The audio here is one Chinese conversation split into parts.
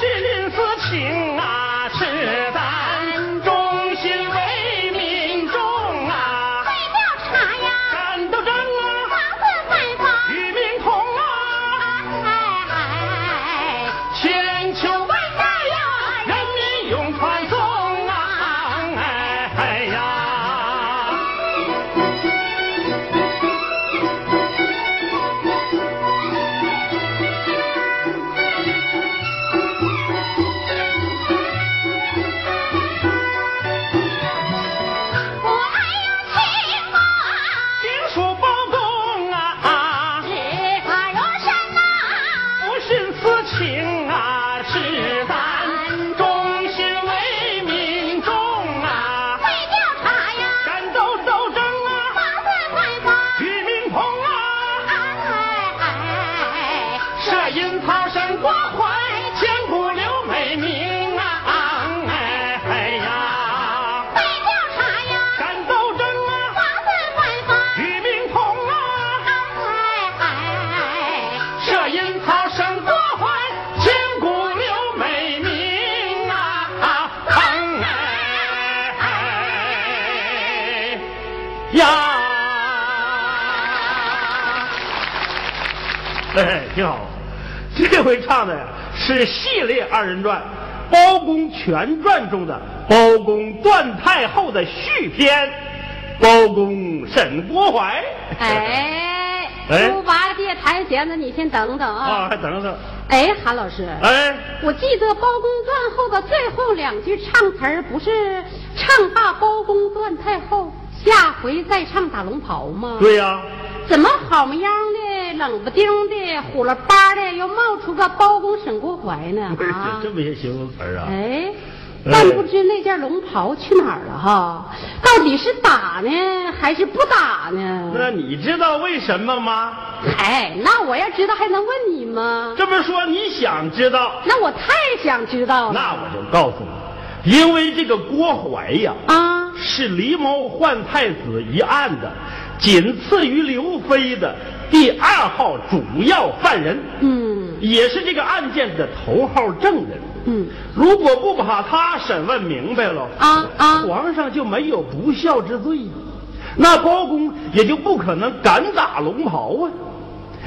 君子情啊。呀！哎，挺好。这回唱的呀是系列二人转《包公全传》中的包公段太后的续篇《包公沈国怀》。哎，哎猪八戒弹弦子，你先等等啊，啊！还等等。哎，韩老师，哎，我记得包公断后的最后两句唱词儿不是唱罢包公断太后，下回再唱打龙袍吗？对呀、怎么好么样的冷不丁的虎了巴的又冒出个包公沈国怀呢？不是啊这，么些形容词啊？哎，哎但不知那件龙袍去哪儿了哈？到底是打呢还是不打呢？那你知道为什么吗？哎，那我要知道还能问你吗？这么说你想知道，那我太想知道了。那我就告诉你，因为这个郭淮呀，啊，是狸猫换太子一案的，仅次于刘飞的第二号主要犯人，嗯。也是这个案件的头号证人。嗯，如果不把他审问明白了，啊啊。皇上就没有不孝之罪，那包公也就不可能敢打龙袍啊。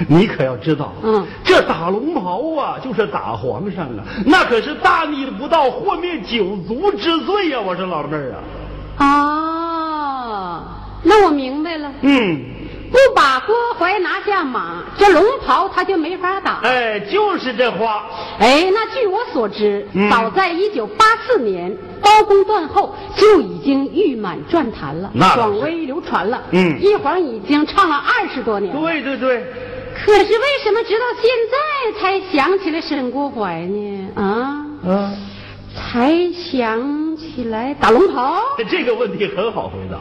你可要知道，嗯。这打龙袍啊，就是打皇上啊，那可是大逆不道、祸灭九族之罪呀、我说老妹儿啊，哦，那我明白了。嗯，不把郭淮拿下马，这龙袍他就没法打。哎，就是这话，哎，那据我所知，嗯早在一九八四年，包公断后就已经誉满转坛了，广为流传了。嗯一晃已经唱了二十多年。。对对对，可是为什么直到现在才想起来沈国怀呢？啊，啊，才想起来打龙袍？这个问题很好回答，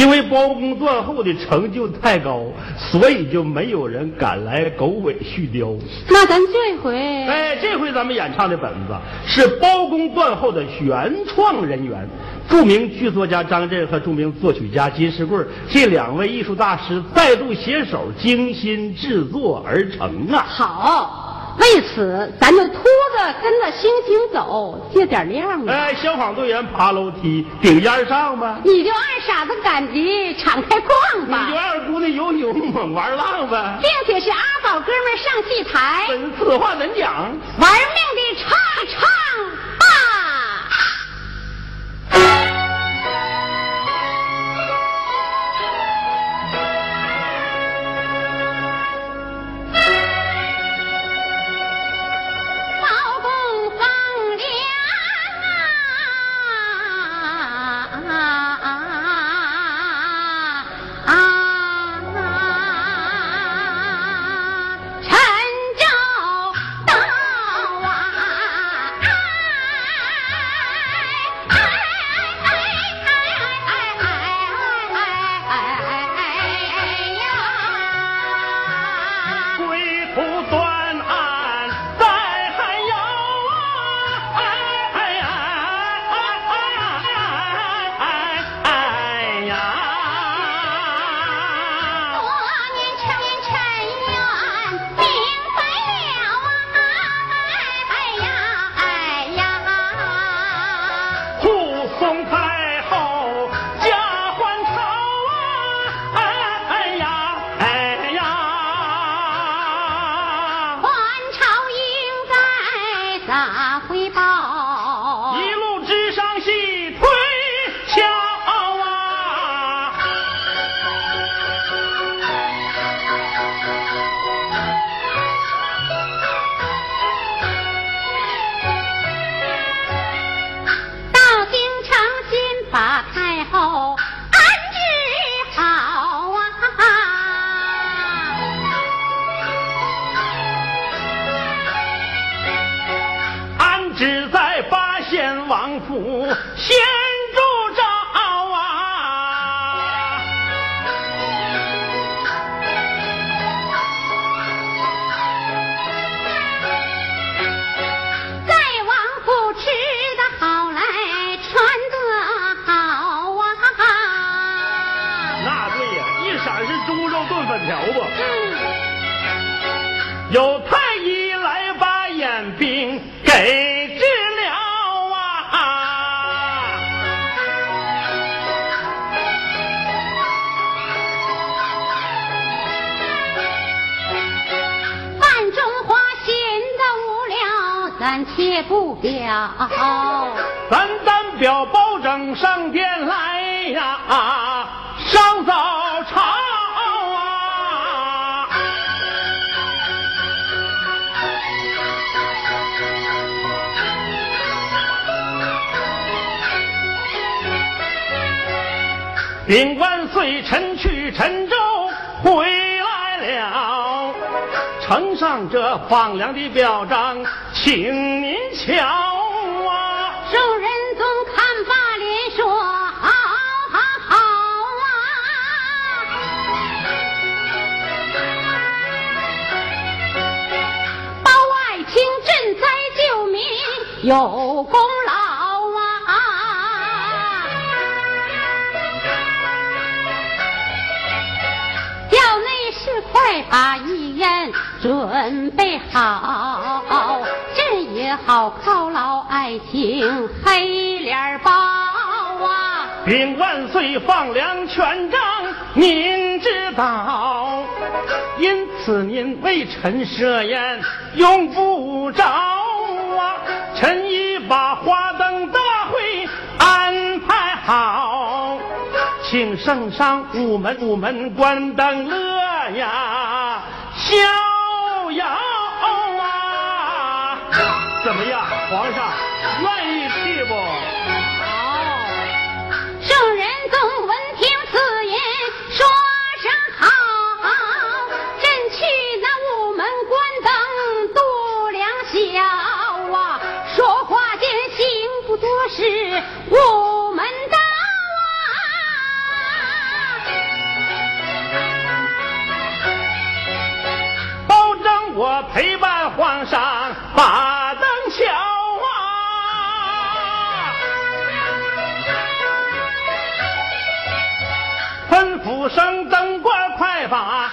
因为包公断后的成就太高，所以就没有人敢来狗尾续貂。那咱这回，哎，这回咱们演唱的本子是包公断后的原创人员，著名剧作家张震和著名作曲家金士贵这两位艺术大师再度携手精心制作而成啊！好。为此，咱就秃子跟着星星走，借点亮吧。哎，消防队员爬楼梯顶烟上吧，你就二傻子赶集敞开逛吧你就，二姑娘游泳猛玩浪吧，并且是阿宝哥们上戏台，本此话怎讲？玩命的唱唱啊回报？不表。咱单表保证上殿来呀，上早朝啊！禀万岁，臣去陈州回来了，呈上这放粮的表彰，请您瞧啊！众人总看罢脸说：“好，好，好啊！”包爱卿赈灾救民有功劳啊！调内侍快把遗言准备好，好犒劳爱情黑脸包啊！禀万岁，放粮全章您知道，因此您为臣设宴用不着啊！臣已把花灯大会安排好，请圣上午门午门关灯乐呀，逍遥！怎么样，皇上愿意去不？升灯官快把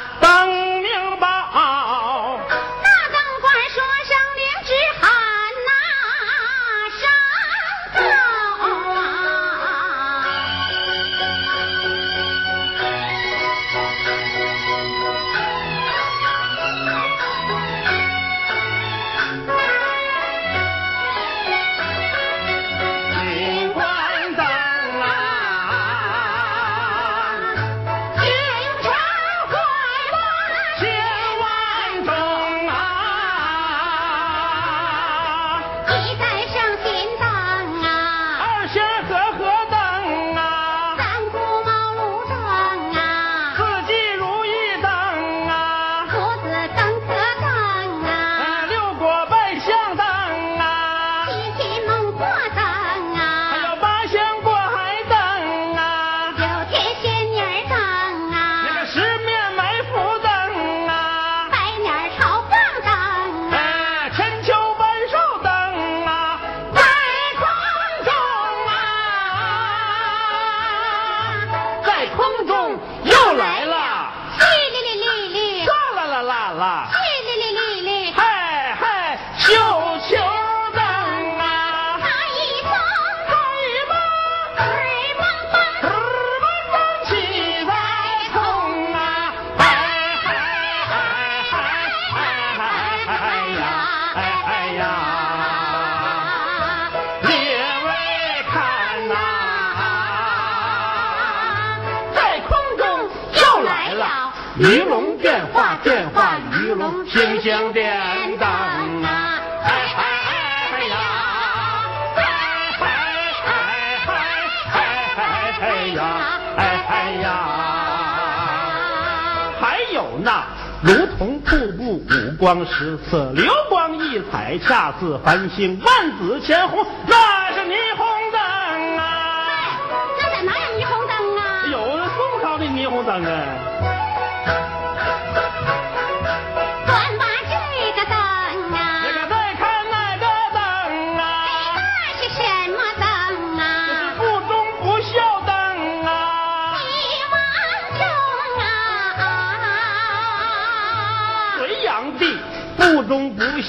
如同瀑布五光十色，流光溢彩，恰似繁星，万紫千红，那是霓虹灯啊！那在哪有霓虹灯啊？有宋朝的霓虹灯啊！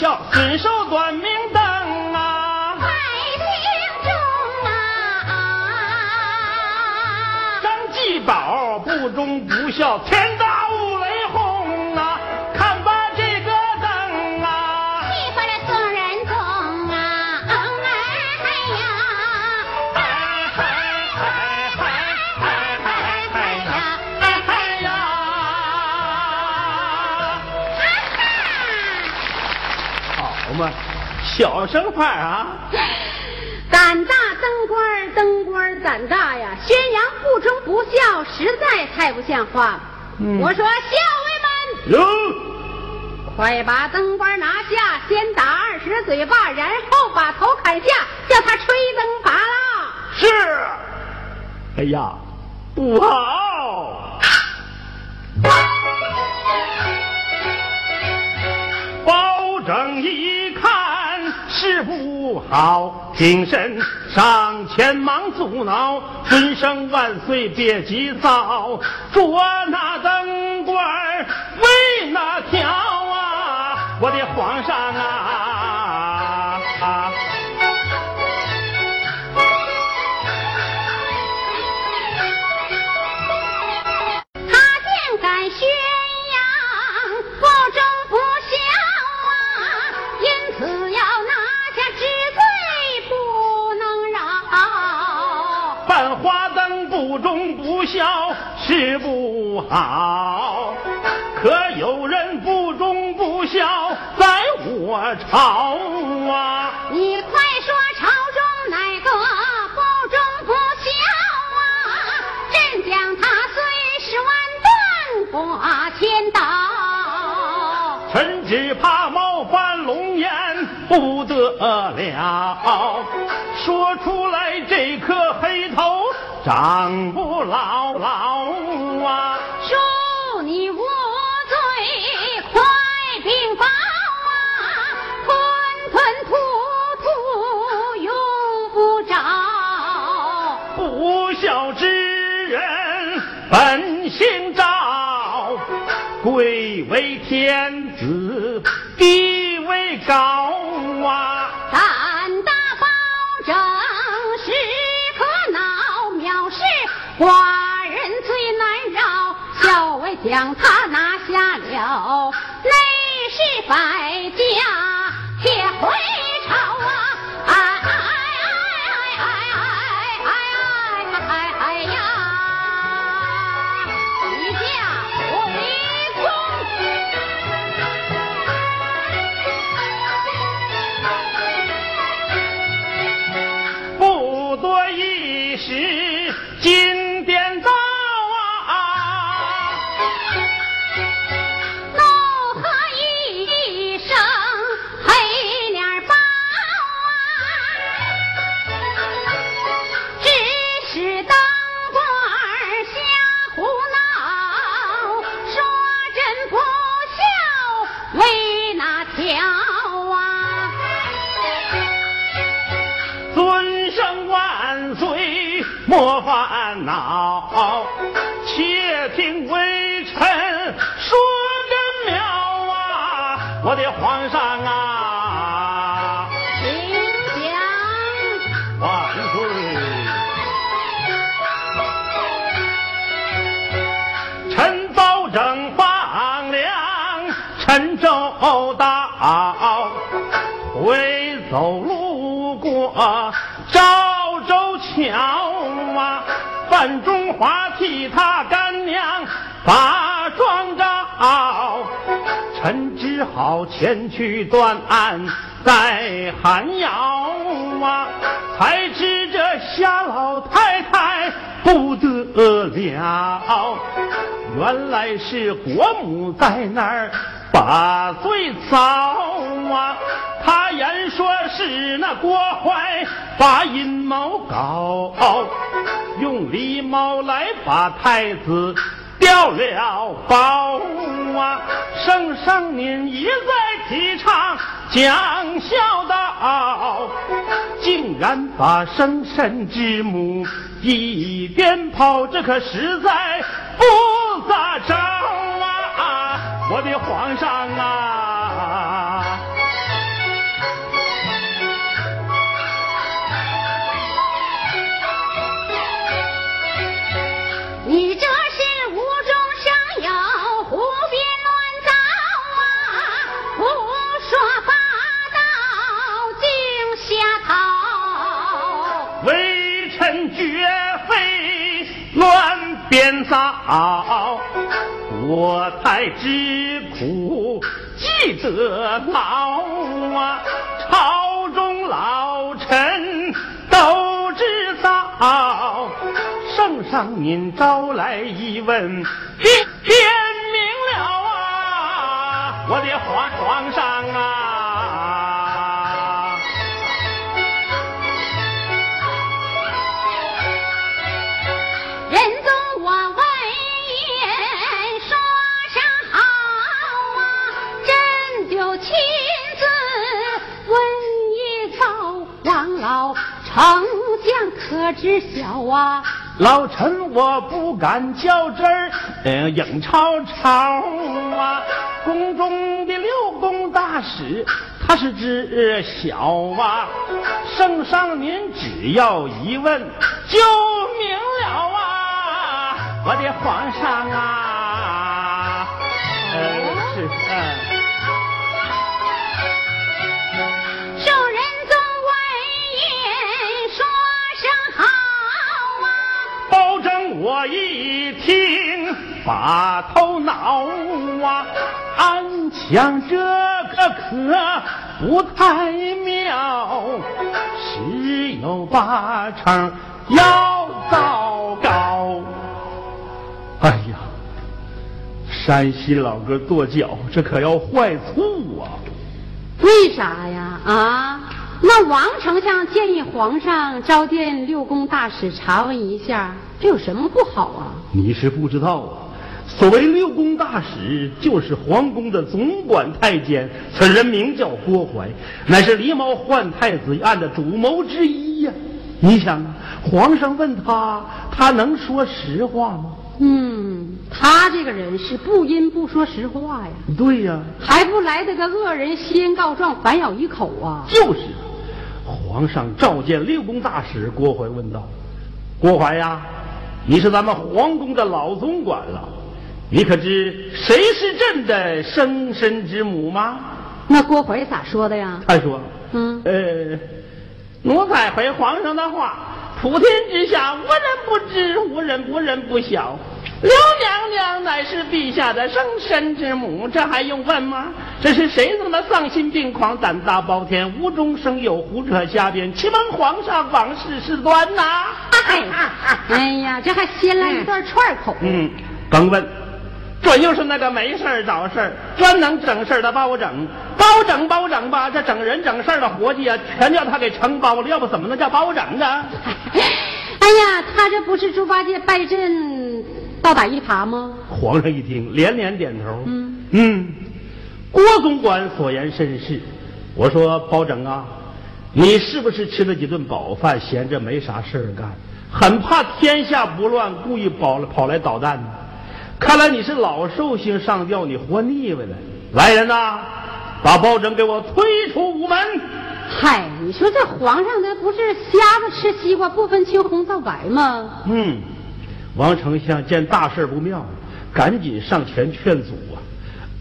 叫损寿短命灯啊！快听中啊！张继宝不忠不孝，天小声派啊！胆大灯官儿，灯官胆大呀！宣扬不忠不孝，实在太不像话。嗯我说校尉们，有，快把灯官拿下，先打二十嘴巴，然后把头砍下，叫他吹灯拔蜡。是。哎呀，不好！包拯一不好，平身上前忙阻挠，尊声万岁别急躁，捉那灯管儿为那条啊，我的皇上啊！不孝是不好，可有人不忠不孝在我朝啊！你快说朝中哪个不忠不孝啊？朕将他碎尸万段挂千刀。臣只怕冒犯龙颜不得了，长不老老将他拿下了，内侍百家是国母在那儿把罪遭啊！他言说是那郭怀把阴谋搞，用狸猫来把太子掉了包啊！圣上您一再提倡讲孝道，竟然把生身之母一鞭炮，这可实在不咋着啊！我的皇上啊！编造，国太之苦记得牢啊！朝中老臣都知道，圣上您招来一问，天明了啊！我的皇皇上啊！老臣我不敢较真儿，嗯，应朝朝啊。宫中的六宫大使，他是知晓啊。圣上您只要一问就明了啊，我的皇上啊。呃，是，嗯。我一听把头挠啊，暗想这个可不太妙，十有八成要糟糕。哎呀，山西老哥跺脚，这可要坏醋啊！为啥呀？啊？那王丞相建议皇上召见六宫大使查问一下，这有什么不好啊？你是不知道啊，所谓六宫大使，就是皇宫的总管太监，此人名叫郭槐，乃是狸猫换太子一案的主谋之一呀。你想啊，皇上问他，他能说实话吗？嗯，他这个人是不阴不说实话呀。对呀，还不来得个恶人先告状，反咬一口啊？就是。皇上召见六宫大使，郭淮问道：“郭淮呀，你是咱们皇宫的老总管了，你可知谁是朕的生身之母吗？”那郭淮咋说的呀？他说：“嗯，呃，奴才回皇上的话，普天之下无人不知，无人无人不晓。”刘娘娘乃是陛下的生身之母，这还用问吗？这是谁这么丧心病狂、胆大包天、无中生有、胡扯瞎编？欺蒙皇上往事事端呐！哎呀，这还先来一段串口。嗯，甭问，准又是那个没事找事专能整事的包拯。包拯包拯吧，这整人整事的活计啊，全叫他给承包了，要不怎么能叫包拯呢？哎呀，他这不是猪八戒拜阵？倒打一耙吗？皇上一听，连连点头。嗯嗯，郭总管所言甚是。我说包拯啊，你是不是吃了几顿饱饭，闲着没啥事儿干，很怕天下不乱，故意跑跑来捣蛋呢？看来你是老寿星上吊，你活腻歪了。来人呐，把包拯给我推出午门。嗨，你说这皇上他不是瞎子吃西瓜不分青红皂白吗？嗯。王丞相见大事不妙，赶紧上前劝阻啊！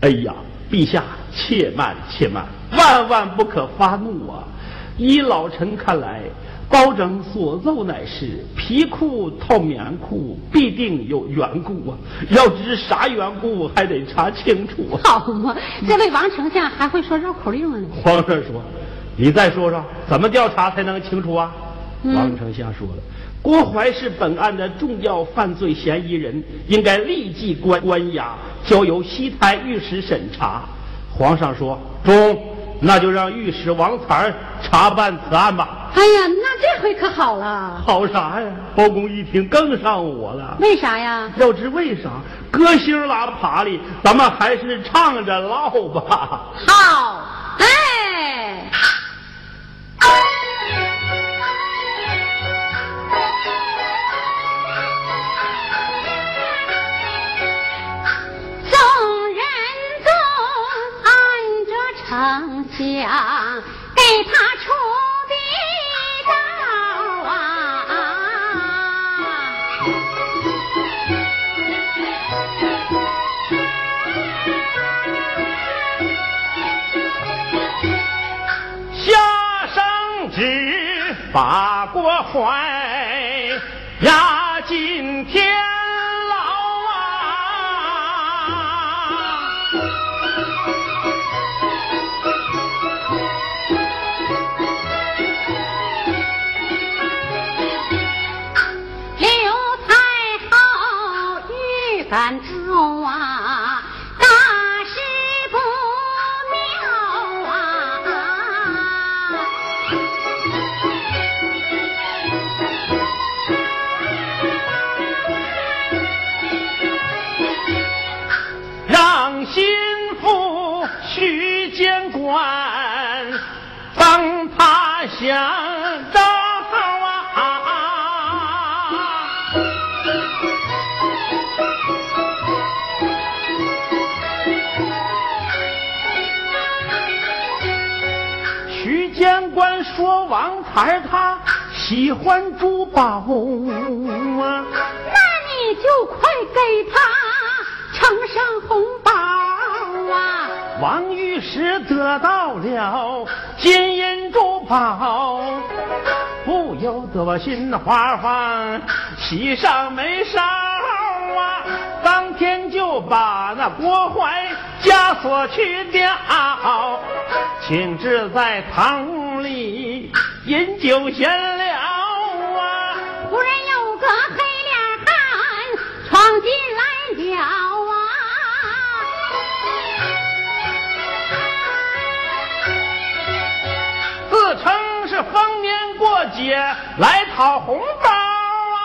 哎呀，陛下且慢且慢，万万不可发怒啊！依老臣看来，包拯所奏乃是皮裤套棉裤，必定有缘故啊！要知啥缘故，还得查清楚啊。好嘛，这位王丞相还会说绕口令呢。皇上说：“你再说说，怎么调查才能清楚啊？”王丞相说了。郭槐是本案的重要犯罪嫌疑人，应该立即关关押，交由西台御史审查。皇上说中，那就让御史王才查办此案吧。哎呀，那这回可好了。好啥呀？包公一听更上火了。为啥呀？要知为啥？歌星拉爬里，咱们还是唱着唠吧。好，说王财他喜欢珠宝啊，那你就快给他呈上红包啊！王御史得到了金银珠宝，不由得心花放，喜上眉梢啊！当天就把那国槐枷锁去掉，请至在堂。里饮酒闲聊啊，忽然有个黑脸汉闯进来了啊，自称是逢年过节来讨红包啊，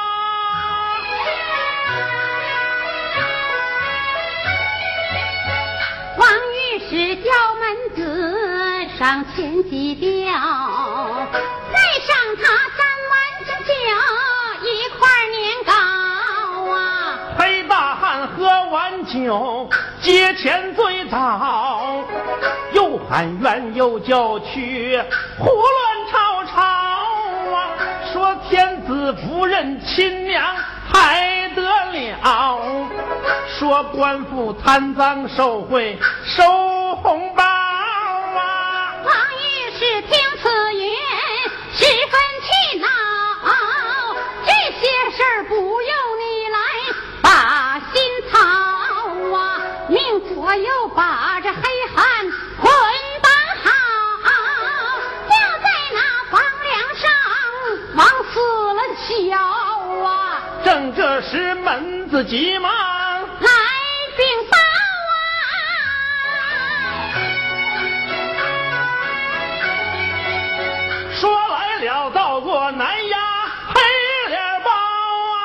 王御史叫门子。上前几吊，再上他三碗之酒，一块年糕啊！黑大汉喝完酒，接钱最早，又喊冤又叫屈，胡乱夫人亲娘还得了？说官府贪赃受贿收红包啊！王御史听此言，十分气恼。这些事儿不用你来把心操啊，命左右摆。这时门子急忙来禀报啊，说来了到过南衙。包啊！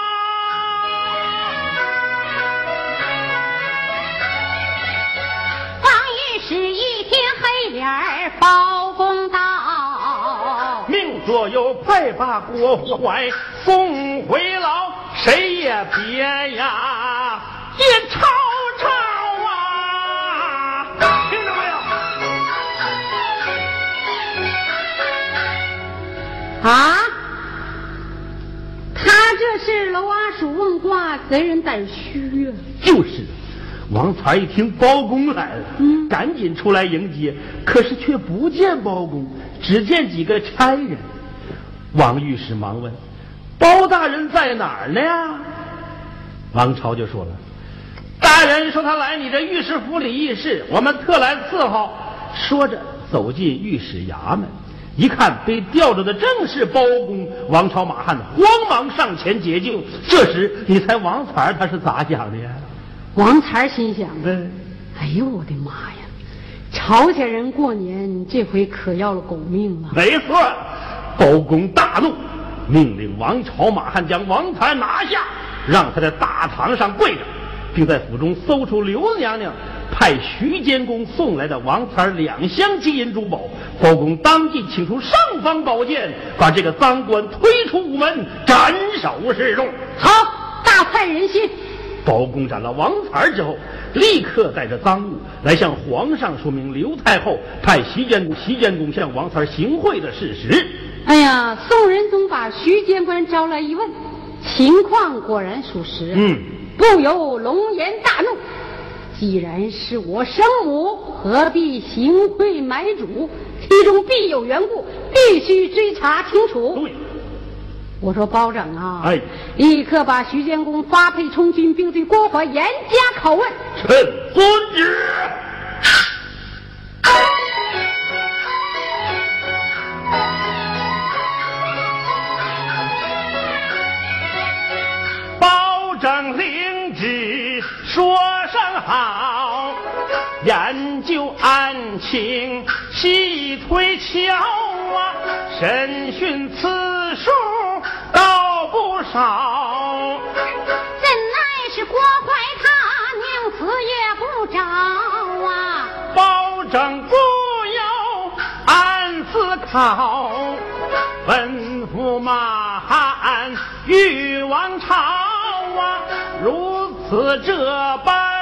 方御史一听黑脸包公道，命左右快把郭怀送回牢，谁也别呀，也吵吵啊！听着没有？啊？他这是楼阿鼠问卦，贼人胆虚啊！就是。王才一听包公来了，嗯，赶紧出来迎接，可是却不见包公，只见几个差人。王御史忙问：“包大人在哪儿呢？”王朝就说了：“大人说他来你这御史府里议事，我们特来伺候。”说着走进御史衙门，一看被吊着的正是包公。王朝马汉慌忙上前解救。这时你猜王才他是咋想的呀？王才心想：“哎呦，我的妈呀！朝鲜人过年这回可要了狗命了。”没错，包公大怒，命令王朝马汉将王才拿下，让他在大堂上跪着，并在府中搜出刘娘娘派徐监公送来的王才两箱金银珠宝。包公当即请出尚方宝剑，把这个赃官推出午门，斩首示众。好，大快人心。包公斩了王才之后，立刻带着赃物来向皇上说明刘太后派徐监公徐监公向王才行贿的事实。哎呀，宋仁宗把徐监官招来一问，情况果然属实。嗯，不由龙颜大怒。既然是我生母，何必行贿买主？其中必有缘故，必须追查清楚。对。我说包拯啊，哎，立刻把徐监公发配充军，并对郭淮严加拷问。臣遵旨。好，研究案情，细推敲啊，审讯次数。倒不少，怎奈是郭淮他宁死也不招啊！保证不有安思考，吩咐马汉与王朝啊，如此这般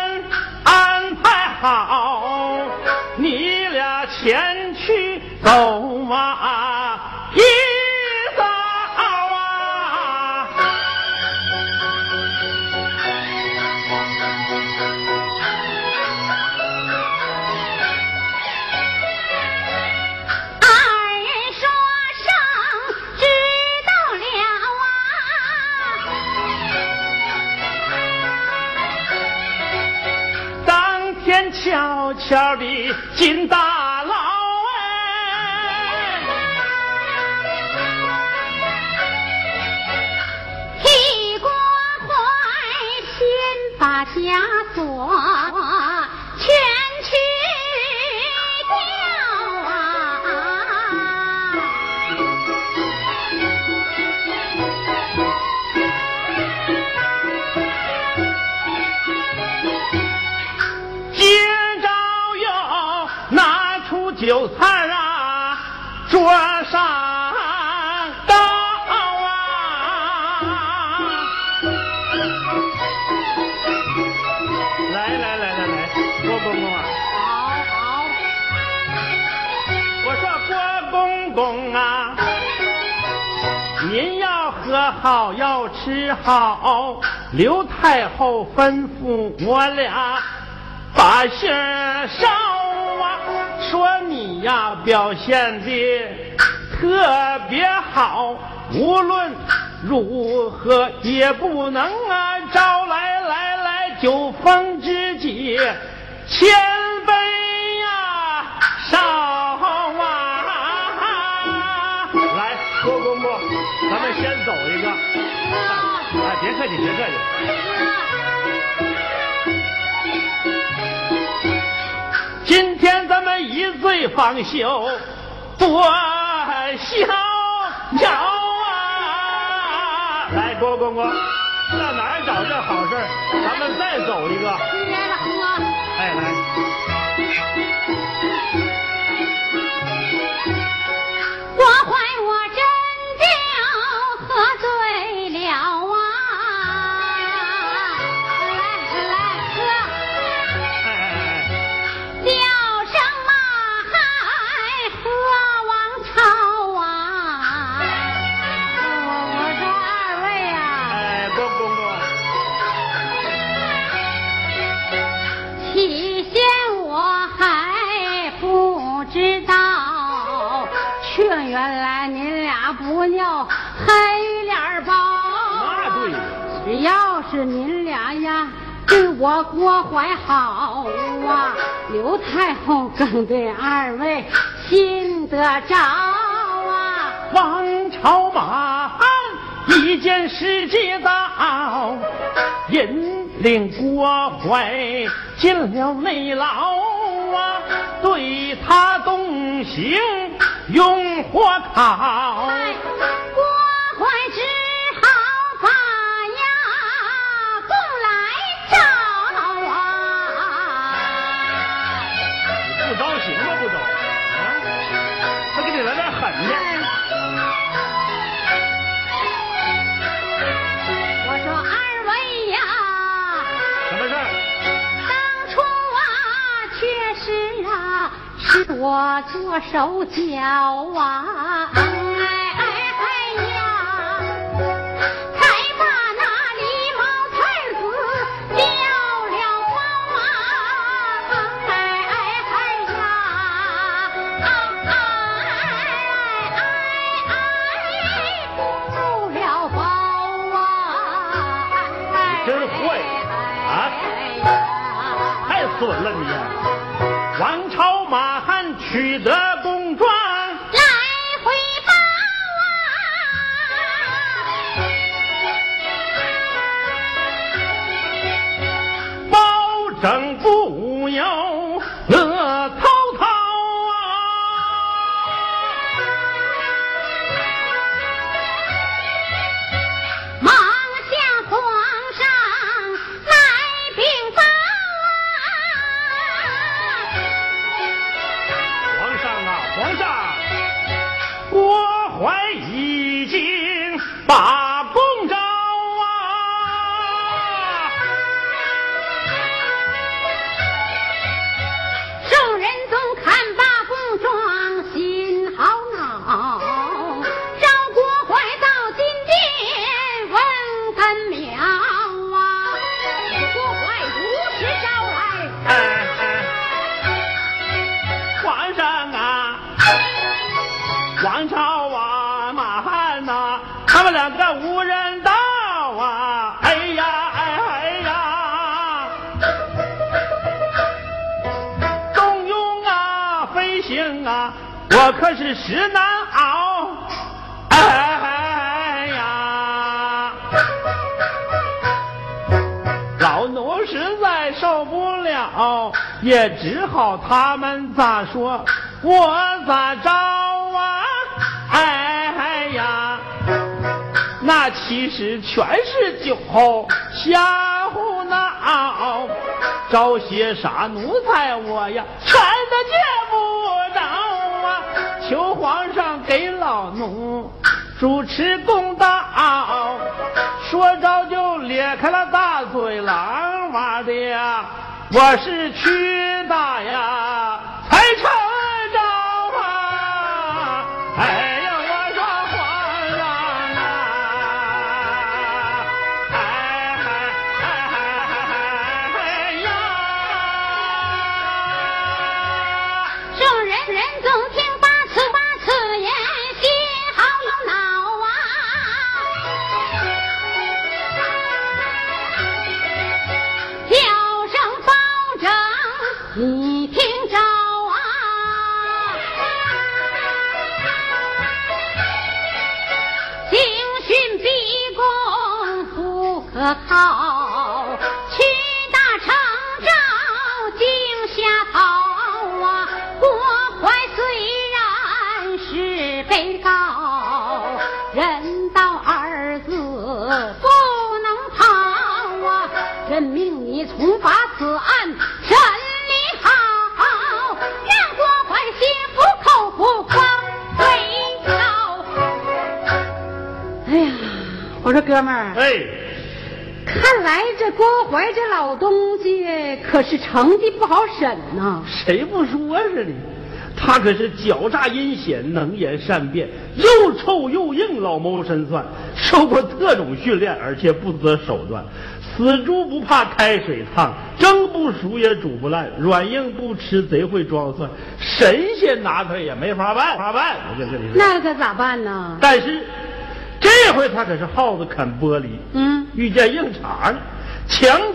好，你俩前去走马要吃好。刘太后吩咐我俩把信烧啊，说你呀表现的特别好，无论如何也不能啊招来来来酒逢知己，千杯呀少啊！来，郭公公，咱们先走一个。哎，别客气，别客气。今天咱们一醉方休，多逍遥啊！来，郭公公，上哪儿找这好事？咱们再走一个。哎，来，俩不尿黑脸包。那对。只要是您俩呀，对我郭怀好啊，刘太后更对二位心得着啊。王朝马汉一件事接到，引领郭怀进了内牢啊，对他动刑用火烤。我做手脚啊，汉王朝啊，马汉呐、他们两个无人道啊！哎呀，哎哎呀，中庸啊，飞行啊，我可是实难熬。哎呀，老奴实在受不了，也只好他们咋说，我咋着那其实全是酒后瞎胡闹，招些啥奴才我呀，全都见不着啊！求皇上给老奴主持公道，说着就咧开了大嘴狼哇的呀，我是屈大呀老东西可是成绩不好审呐、谁不说是呢？他可是狡诈阴险、能言善辩，又臭又硬，老谋深算，受过特种训练，而且不择手段。死猪不怕开水烫，蒸不熟也煮不烂，软硬不吃贼会装蒜，神仙拿他也没法办，法办。我跟这里说，那可咋办呢？但是这回他可是耗子啃玻璃，嗯，遇见硬茬了，强